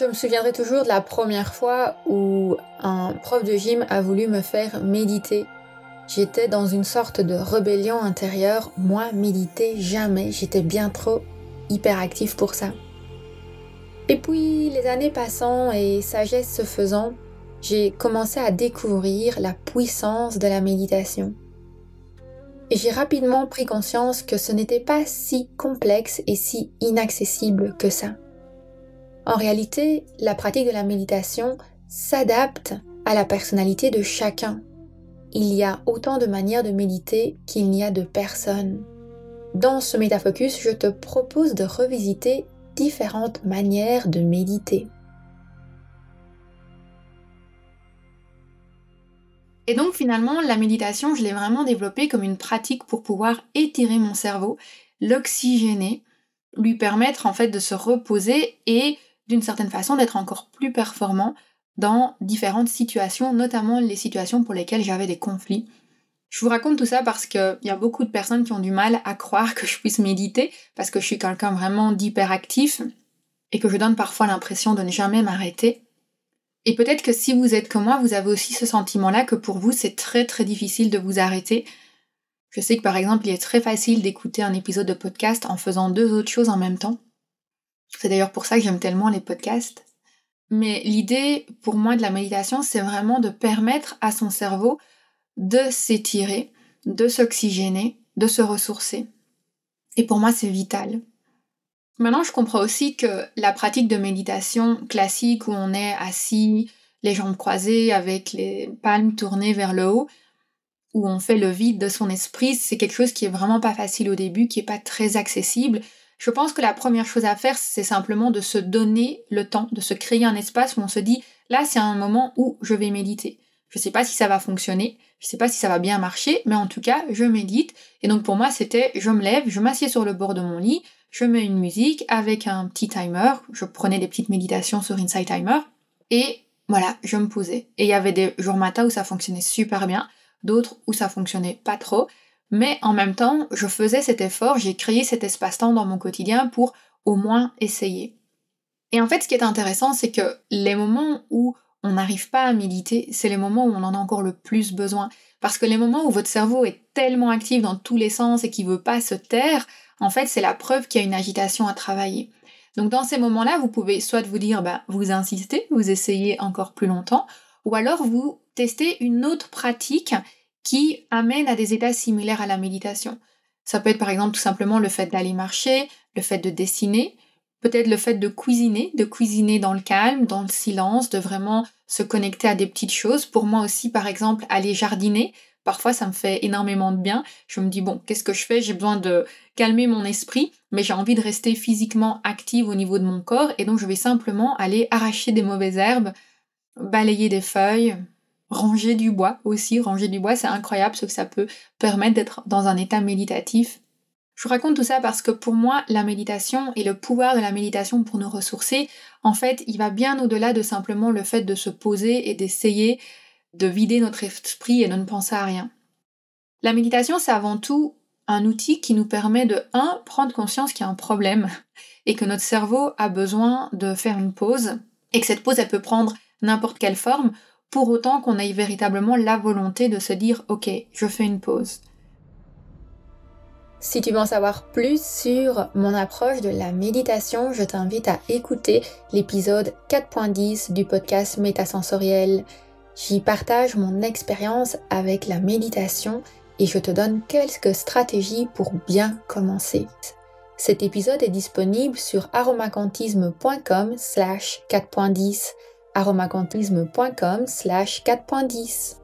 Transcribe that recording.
Je me souviendrai toujours de la première fois où un prof de gym a voulu me faire méditer. J'étais dans une sorte de rébellion intérieure. Moi, méditer, jamais. J'étais bien trop hyperactif pour ça. Et puis, les années passant et sagesse se faisant, j'ai commencé à découvrir la puissance de la méditation. Et j'ai rapidement pris conscience que ce n'était pas si complexe et si inaccessible que ça. En réalité, la pratique de la méditation s'adapte à la personnalité de chacun. Il y a autant de manières de méditer qu'il n'y a de personnes. Dans ce métafocus, je te propose de revisiter différentes manières de méditer. Et donc finalement, la méditation, je l'ai vraiment développée comme une pratique pour pouvoir étirer mon cerveau, l'oxygéner, lui permettre en fait de se reposer et d'une certaine façon d'être encore plus performant dans différentes situations, notamment les situations pour lesquelles j'avais des conflits. Je vous raconte tout ça parce qu'il y a beaucoup de personnes qui ont du mal à croire que je puisse méditer, parce que je suis quelqu'un vraiment d'hyperactif et que je donne parfois l'impression de ne jamais m'arrêter. Et peut-être que si vous êtes comme moi, vous avez aussi ce sentiment-là que pour vous, c'est très très difficile de vous arrêter. Je sais que par exemple, il est très facile d'écouter un épisode de podcast en faisant deux autres choses en même temps. C'est d'ailleurs pour ça que j'aime tellement les podcasts. Mais l'idée pour moi de la méditation, c'est vraiment de permettre à son cerveau de s'étirer, de s'oxygéner, de se ressourcer. Et pour moi, c'est vital. Maintenant, je comprends aussi que la pratique de méditation classique où on est assis, les jambes croisées, avec les palmes tournées vers le haut, où on fait le vide de son esprit, c'est quelque chose qui est vraiment pas facile au début, qui est pas très accessible. Je pense que la première chose à faire, c'est simplement de se donner le temps, de se créer un espace où on se dit, là, c'est un moment où je vais méditer. Je sais pas si ça va fonctionner, je sais pas si ça va bien marcher, mais en tout cas, je médite. Et donc pour moi, c'était, je me lève, je m'assieds sur le bord de mon lit, je mets une musique avec un petit timer, je prenais des petites méditations sur Insight Timer, et voilà, je me posais. Et il y avait des jours matins où ça fonctionnait super bien, d'autres où ça fonctionnait pas trop, mais en même temps, je faisais cet effort, j'ai créé cet espace-temps dans mon quotidien pour au moins essayer. Et en fait, ce qui est intéressant, c'est que les moments où on n'arrive pas à méditer, c'est les moments où on en a encore le plus besoin. Parce que les moments où votre cerveau est tellement actif dans tous les sens et qu'il veut pas se taire, en fait, c'est la preuve qu'il y a une agitation à travailler. Donc dans ces moments-là, vous pouvez soit vous dire, bah, vous insistez, vous essayez encore plus longtemps, ou alors vous testez une autre pratique qui amène à des états similaires à la méditation. Ça peut être par exemple tout simplement le fait d'aller marcher, le fait de dessiner, peut-être le fait de cuisiner, de cuisiner dans le calme, dans le silence, de vraiment se connecter à des petites choses. Pour moi aussi, par exemple, aller jardiner, Parfois, ça me fait énormément de bien. Je me dis, bon, qu'est-ce que je fais? J'ai besoin de calmer mon esprit, mais j'ai envie de rester physiquement active au niveau de mon corps, et donc je vais simplement aller arracher des mauvaises herbes, balayer des feuilles, ranger du bois aussi. Ranger du bois, c'est incroyable ce que ça peut permettre d'être dans un état méditatif. Je vous raconte tout ça parce que pour moi, la méditation et le pouvoir de la méditation pour nous ressourcer, en fait, il va bien au-delà de simplement le fait de se poser et d'essayer de vider notre esprit et de ne penser à rien. La méditation, c'est avant tout un outil qui nous permet de, un, prendre conscience qu'il y a un problème et que notre cerveau a besoin de faire une pause et que cette pause, elle peut prendre n'importe quelle forme pour autant qu'on ait véritablement la volonté de se dire, ok, je fais une pause. Si tu veux en savoir plus sur mon approche de la méditation, je t'invite à écouter l'épisode 4.10 du podcast Métasensoriel J'y partage mon expérience avec la méditation et je te donne quelques stratégies pour bien commencer. Cet épisode est disponible sur aromacantisme.com slash 4.10 aromacantisme.com slash 4.10